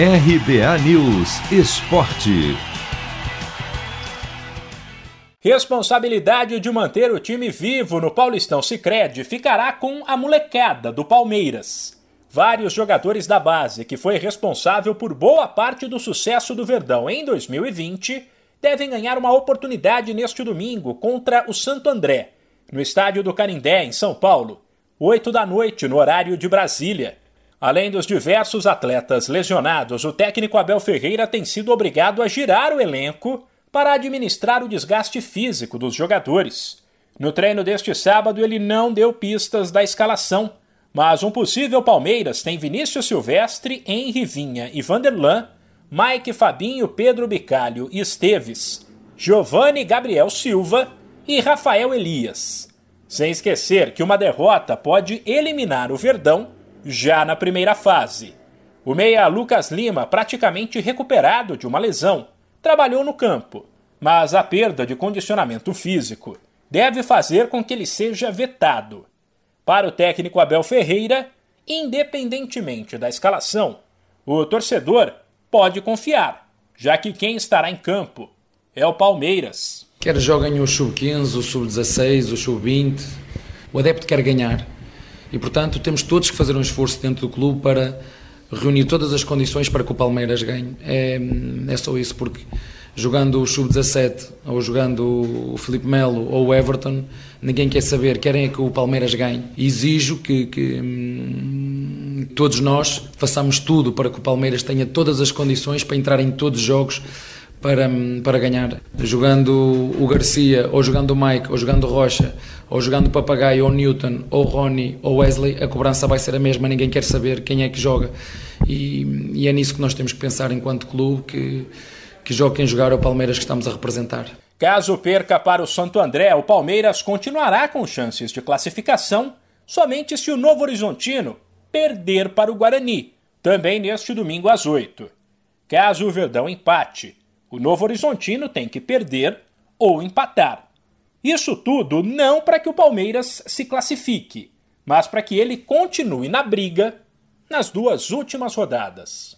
RBA News Esporte. Responsabilidade de manter o time vivo no Paulistão Sicredi ficará com a molecada do Palmeiras. Vários jogadores da base, que foi responsável por boa parte do sucesso do Verdão em 2020, devem ganhar uma oportunidade neste domingo contra o Santo André, no estádio do Canindé, em São Paulo, 8 da noite, no horário de Brasília. Além dos diversos atletas lesionados, o técnico Abel Ferreira tem sido obrigado a girar o elenco para administrar o desgaste físico dos jogadores. No treino deste sábado, ele não deu pistas da escalação, mas um possível Palmeiras tem Vinícius Silvestre, Henri Vinha e Vanderlan, Mike Fabinho, Pedro Bicalho e Esteves, Giovanni Gabriel Silva e Rafael Elias. Sem esquecer que uma derrota pode eliminar o Verdão já na primeira fase. O meia Lucas Lima, praticamente recuperado de uma lesão, trabalhou no campo, mas a perda de condicionamento físico deve fazer com que ele seja vetado. Para o técnico Abel Ferreira, independentemente da escalação, o torcedor pode confiar, já que quem estará em campo é o Palmeiras. Quer joguem o sub-15, o sub-16, o sub-20, o adepto quer ganhar. E, portanto, temos todos que fazer um esforço dentro do clube para reunir todas as condições para que o Palmeiras ganhe. É, é só isso, porque jogando o Sub-17 ou jogando o Felipe Melo ou o Everton, ninguém quer saber, querem é que o Palmeiras ganhe. Exijo que, que hum, todos nós façamos tudo para que o Palmeiras tenha todas as condições para entrar em todos os jogos para, para ganhar. Jogando o Garcia, ou jogando o Mike, ou jogando o Rocha, ou jogando o Papagaio, ou Newton, ou Ronnie, ou Wesley, a cobrança vai ser a mesma, ninguém quer saber quem é que joga. E, e é nisso que nós temos que pensar enquanto clube, que, que joga quem jogar é o Palmeiras que estamos a representar. Caso perca para o Santo André, o Palmeiras continuará com chances de classificação somente se o Novo Horizontino perder para o Guarani, também neste domingo às 8. Caso o Verdão empate, o Novo Horizontino tem que perder ou empatar. Isso tudo não para que o Palmeiras se classifique, mas para que ele continue na briga nas duas últimas rodadas.